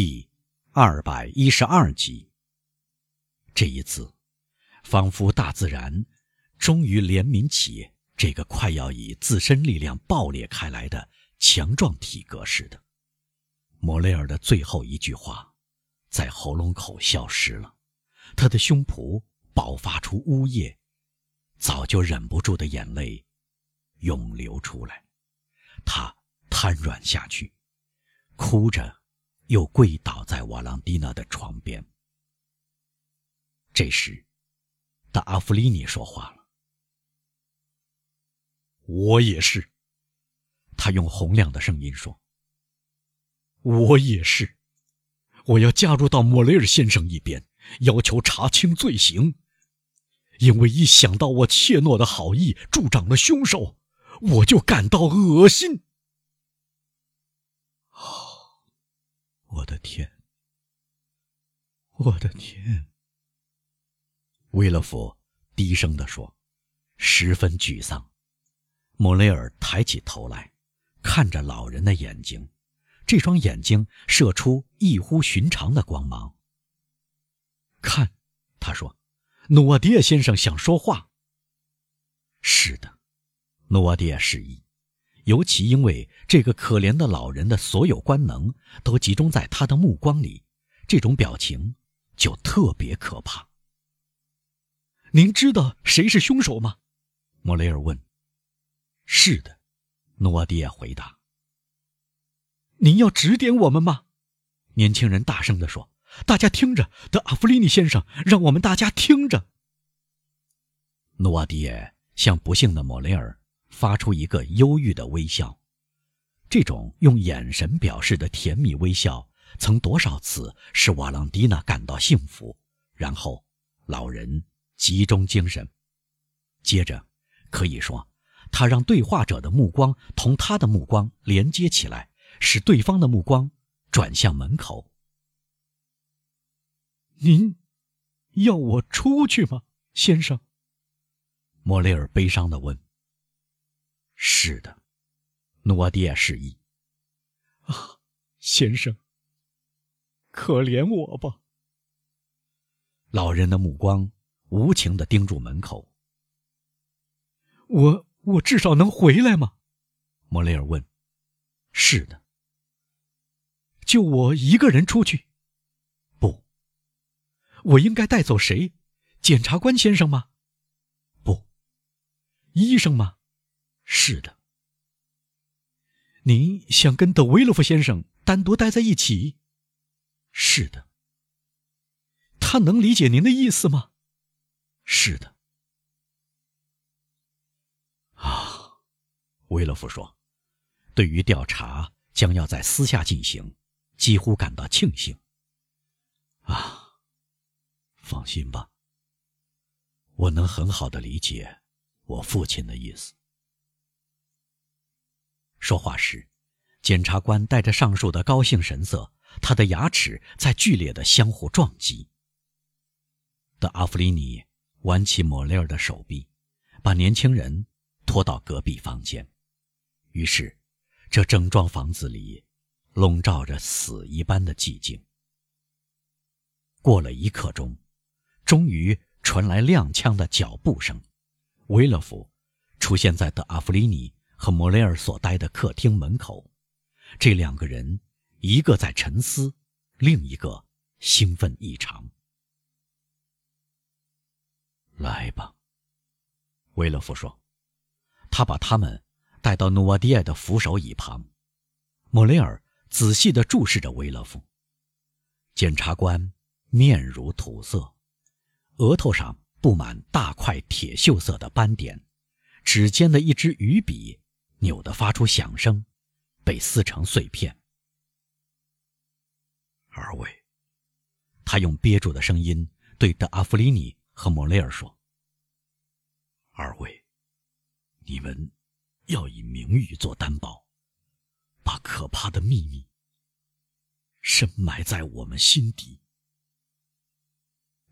第二百一十二集。这一次，仿佛大自然终于怜悯起这个快要以自身力量爆裂开来的强壮体格似的。莫雷尔的最后一句话，在喉咙口消失了，他的胸脯爆发出呜咽，早就忍不住的眼泪涌流出来，他瘫软下去，哭着。又跪倒在瓦朗蒂娜的床边。这时，达阿弗利尼说话了：“我也是。”他用洪亮的声音说：“我也是，我要加入到莫雷尔先生一边，要求查清罪行，因为一想到我怯懦的好意助长了凶手，我就感到恶心。”我的天！我的天！威勒夫低声地说，十分沮丧。莫雷尔抬起头来，看着老人的眼睛，这双眼睛射出异乎寻常的光芒。看，他说：“努瓦迪亚先生想说话。”是的，努瓦迪亚示意。尤其因为这个可怜的老人的所有官能都集中在他的目光里，这种表情就特别可怕。您知道谁是凶手吗？莫雷尔问。是的，诺瓦迪亚回答。您要指点我们吗？年轻人大声地说：“大家听着，德阿弗利尼先生，让我们大家听着。”诺瓦迪亚向不幸的莫雷尔。发出一个忧郁的微笑，这种用眼神表示的甜蜜微笑，曾多少次使瓦朗蒂娜感到幸福。然后，老人集中精神，接着，可以说，他让对话者的目光同他的目光连接起来，使对方的目光转向门口。您要我出去吗，先生？莫雷尔悲伤地问。是的，努瓦迪亚示意。啊，先生，可怜我吧。老人的目光无情的盯住门口。我我至少能回来吗？莫雷尔问。是的。就我一个人出去？不。我应该带走谁？检察官先生吗？不。医生吗？是的，您想跟德维洛夫先生单独待在一起？是的。他能理解您的意思吗？是的。啊，维洛夫说：“对于调查将要在私下进行，几乎感到庆幸。”啊，放心吧，我能很好的理解我父亲的意思。说话时，检察官带着上述的高兴神色，他的牙齿在剧烈的相互撞击。德阿弗里尼挽起莫雷尔的手臂，把年轻人拖到隔壁房间。于是，这整幢房子里笼罩着死一般的寂静。过了一刻钟，终于传来踉跄的脚步声。维勒夫出现在德阿弗里尼。和莫雷尔所待的客厅门口，这两个人，一个在沉思，另一个兴奋异常。来吧，维勒夫说。他把他们带到努瓦迪埃的扶手椅旁。莫雷尔仔细地注视着维勒夫。检察官面如土色，额头上布满大块铁锈色的斑点，指尖的一支鱼笔。扭得发出响声，被撕成碎片。二位，他用憋住的声音对德阿弗里尼和莫雷尔说：“二位，你们要以名誉做担保，把可怕的秘密深埋在我们心底。”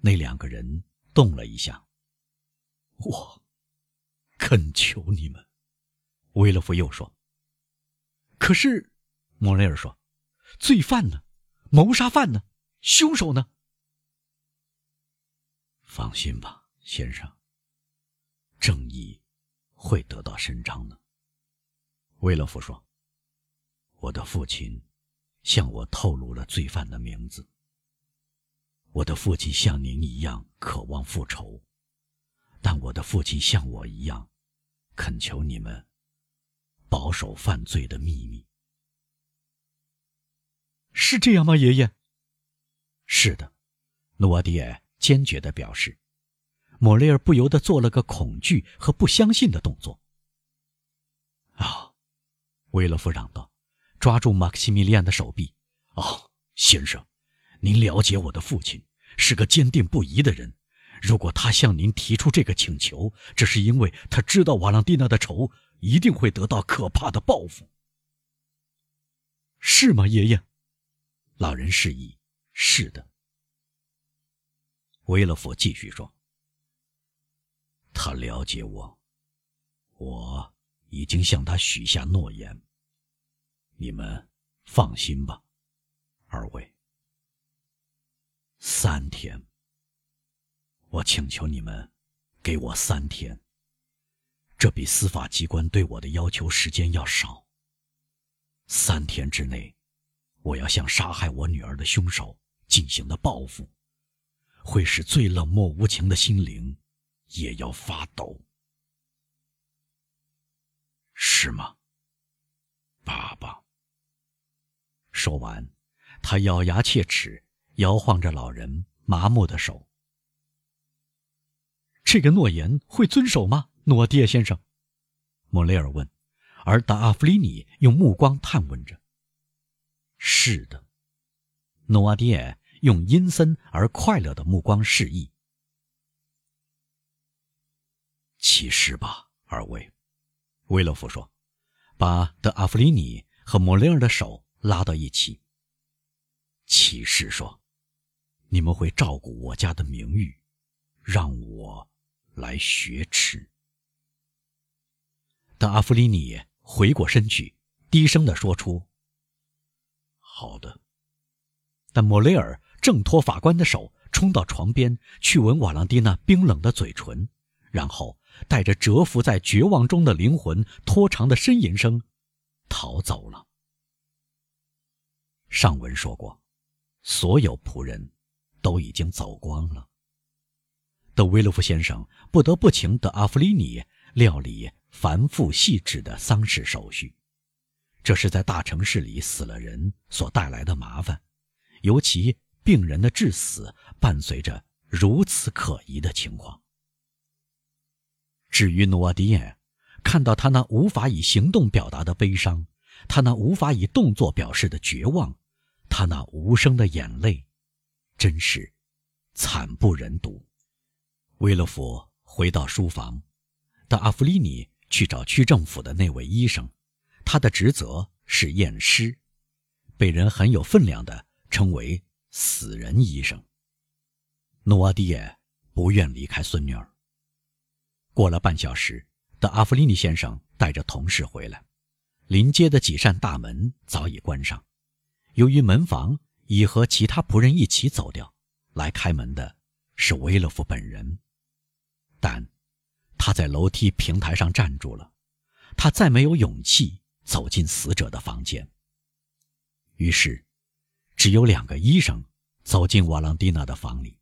那两个人动了一下。我恳求你们。维勒夫又说：“可是，莫雷尔说，罪犯呢？谋杀犯呢？凶手呢？放心吧，先生。正义会得到伸张的。威勒夫说：“我的父亲向我透露了罪犯的名字。我的父亲像您一样渴望复仇，但我的父亲像我一样，恳求你们保守犯罪的秘密。是这样吗，爷爷？是的。”诺瓦迪埃坚决地表示。莫雷尔不由得做了个恐惧和不相信的动作。啊，维勒夫嚷道，抓住马克西米利安的手臂。哦，先生，您了解我的父亲是个坚定不移的人。如果他向您提出这个请求，这是因为他知道瓦朗蒂娜的仇一定会得到可怕的报复。是吗，爷爷？老人示意：“是的。”威勒佛继续说。他了解我，我已经向他许下诺言。你们放心吧，二位。三天，我请求你们给我三天。这比司法机关对我的要求时间要少。三天之内，我要向杀害我女儿的凶手进行的报复，会使最冷漠无情的心灵。也要发抖，是吗，爸爸？说完，他咬牙切齿，摇晃着老人麻木的手。这个诺言会遵守吗，诺迪先生？莫雷尔问，而达阿弗里尼用目光探问着。是的，诺瓦迪埃用阴森而快乐的目光示意。起誓吧，二位，威勒夫说，把德阿弗里尼和莫雷尔的手拉到一起。骑士说，你们会照顾我家的名誉，让我来雪耻。德阿弗里尼回过身去，低声地说出：“好的。”但莫雷尔挣脱法官的手，冲到床边去吻瓦朗蒂娜冰冷的嘴唇，然后。带着蛰伏在绝望中的灵魂拖长的呻吟声，逃走了。上文说过，所有仆人都已经走光了。德维洛夫先生不得不请德阿弗里尼料理繁复细致的丧事手续，这是在大城市里死了人所带来的麻烦，尤其病人的致死伴随着如此可疑的情况。至于诺瓦迪耶，看到他那无法以行动表达的悲伤，他那无法以动作表示的绝望，他那无声的眼泪，真是惨不忍睹。威勒夫回到书房，但阿弗利尼去找区政府的那位医生，他的职责是验尸，被人很有分量的称为“死人医生”。诺瓦迪耶不愿离开孙女儿。过了半小时，德阿弗利尼先生带着同事回来，临街的几扇大门早已关上。由于门房已和其他仆人一起走掉，来开门的是威勒夫本人。在楼梯平台上站住了，他再没有勇气走进死者的房间。于是，只有两个医生走进瓦朗蒂娜的房里。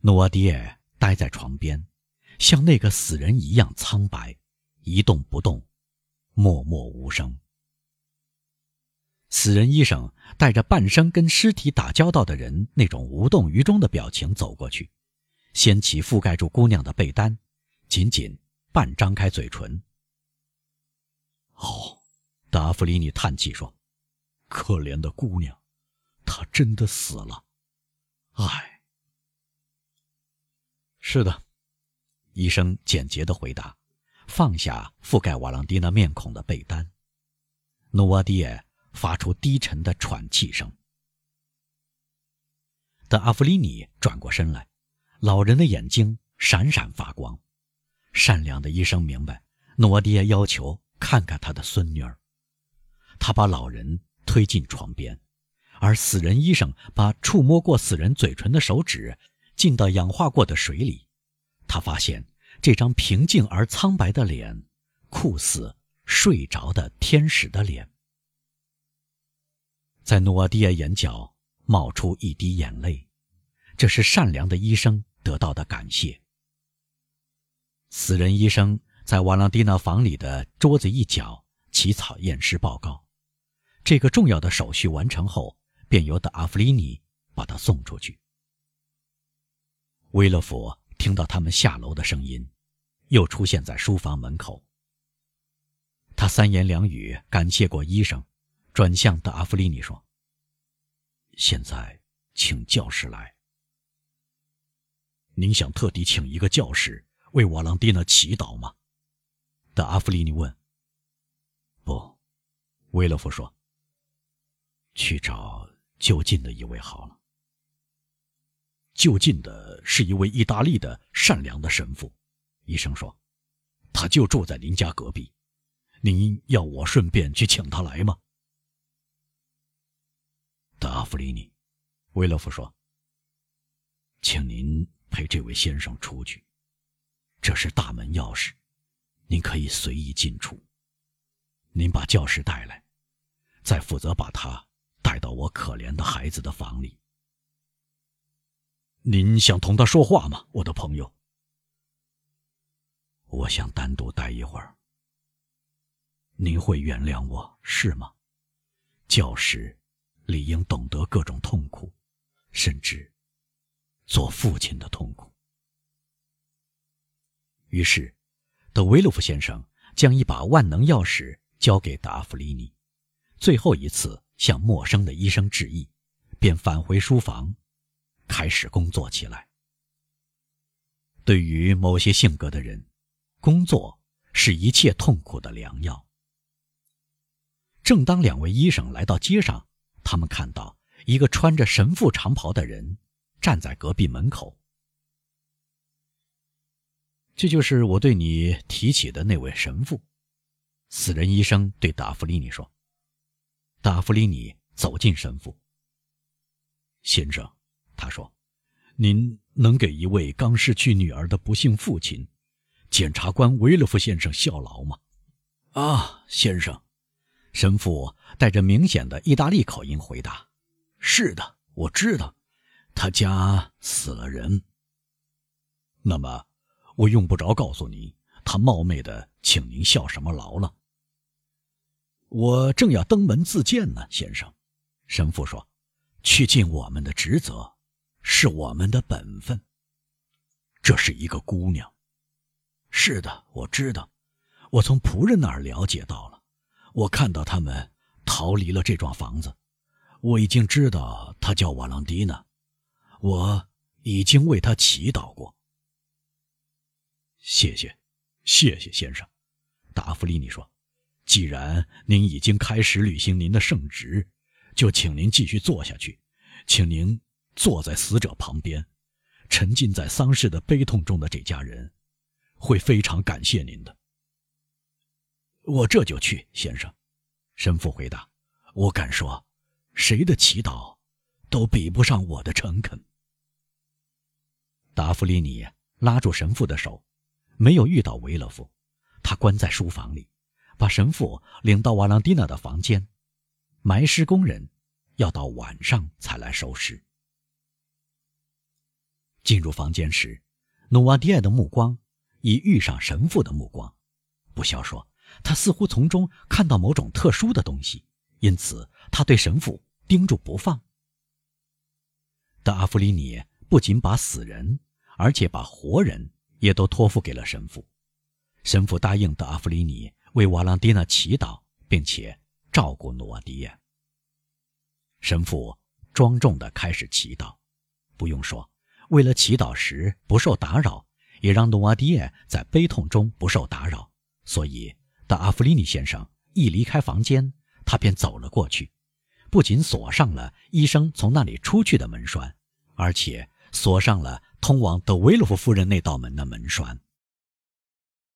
诺瓦迪埃待在床边。像那个死人一样苍白，一动不动，默默无声。死人医生带着半生跟尸体打交道的人那种无动于衷的表情走过去，掀起覆盖住姑娘的被单，紧紧半张开嘴唇。哦，达芙妮妮叹气说：“可怜的姑娘，她真的死了。唉，是的。”医生简洁的回答，放下覆盖瓦朗蒂娜面孔的被单。努瓦迪耶发出低沉的喘气声。但阿弗里尼转过身来，老人的眼睛闪闪发光。善良的医生明白，诺瓦迪耶要求看看他的孙女儿。他把老人推进床边，而死人医生把触摸过死人嘴唇的手指浸到氧化过的水里，他发现这张平静而苍白的脸，酷似睡着的天使的脸。在诺瓦迪亚眼角冒出一滴眼泪，这是善良的医生得到的感谢。死人医生在瓦朗蒂娜房里的桌子一角起草验尸报告。这个重要的手续完成后，便由德阿弗里尼把他送出去。威勒佛听到他们下楼的声音，又出现在书房门口。他三言两语感谢过医生。转向德阿弗利尼说：“现在，请教士来。您想特地请一个教士为瓦朗蒂娜祈祷吗？”德阿弗利尼问。“不。”威勒夫说，“去找就近的一位好了。就近的是一位意大利的善良的神父。”医生说，“他就住在您家隔壁。您要我顺便去请他来吗？”达弗里尼，威勒夫说：“请您陪这位先生出去，这是大门钥匙，您可以随意进出。您把教室带来，再负责把他带到我可怜的孩子的房里。您想同他说话吗，我的朋友？我想单独待一会儿。您会原谅我是吗，教师？”理应懂得各种痛苦，甚至做父亲的痛苦。于是，德维洛夫先生将一把万能钥匙交给达芙利尼，最后一次向陌生的医生致意，便返回书房，开始工作起来。对于某些性格的人，工作是一切痛苦的良药。正当两位医生来到街上。他们看到一个穿着神父长袍的人站在隔壁门口。这就是我对你提起的那位神父，死人医生对达芙利尼说。达芙利尼走进神父先生，他说：“您能给一位刚失去女儿的不幸父亲，检察官维勒夫先生效劳吗？”啊，先生。神父带着明显的意大利口音回答：“是的，我知道，他家死了人。那么，我用不着告诉您，他冒昧的请您效什么劳了。我正要登门自荐呢，先生。”神父说：“去尽我们的职责，是我们的本分。这是一个姑娘。是的，我知道，我从仆人那儿了解到了。”我看到他们逃离了这幢房子，我已经知道他叫瓦朗蒂娜，我已经为他祈祷过。谢谢，谢谢先生，达芙利尼说：“既然您已经开始履行您的圣职，就请您继续做下去，请您坐在死者旁边，沉浸在丧事的悲痛中的这家人，会非常感谢您的。”我这就去，先生。”神父回答。“我敢说，谁的祈祷都比不上我的诚恳。”达芙利尼拉住神父的手，没有遇到维勒夫，他关在书房里，把神父领到瓦朗蒂娜的房间。埋尸工人要到晚上才来收尸。进入房间时，努瓦迪埃的目光已遇上神父的目光。不消说。他似乎从中看到某种特殊的东西，因此他对神父盯住不放。但阿弗里尼不仅把死人，而且把活人也都托付给了神父。神父答应德阿弗里尼为瓦朗蒂娜祈祷，并且照顾努瓦迪亚。神父庄重地开始祈祷，不用说，为了祈祷时不受打扰，也让努瓦迪亚在悲痛中不受打扰，所以。当阿弗利尼先生一离开房间，他便走了过去，不仅锁上了医生从那里出去的门栓，而且锁上了通往德维洛夫夫人那道门的门栓。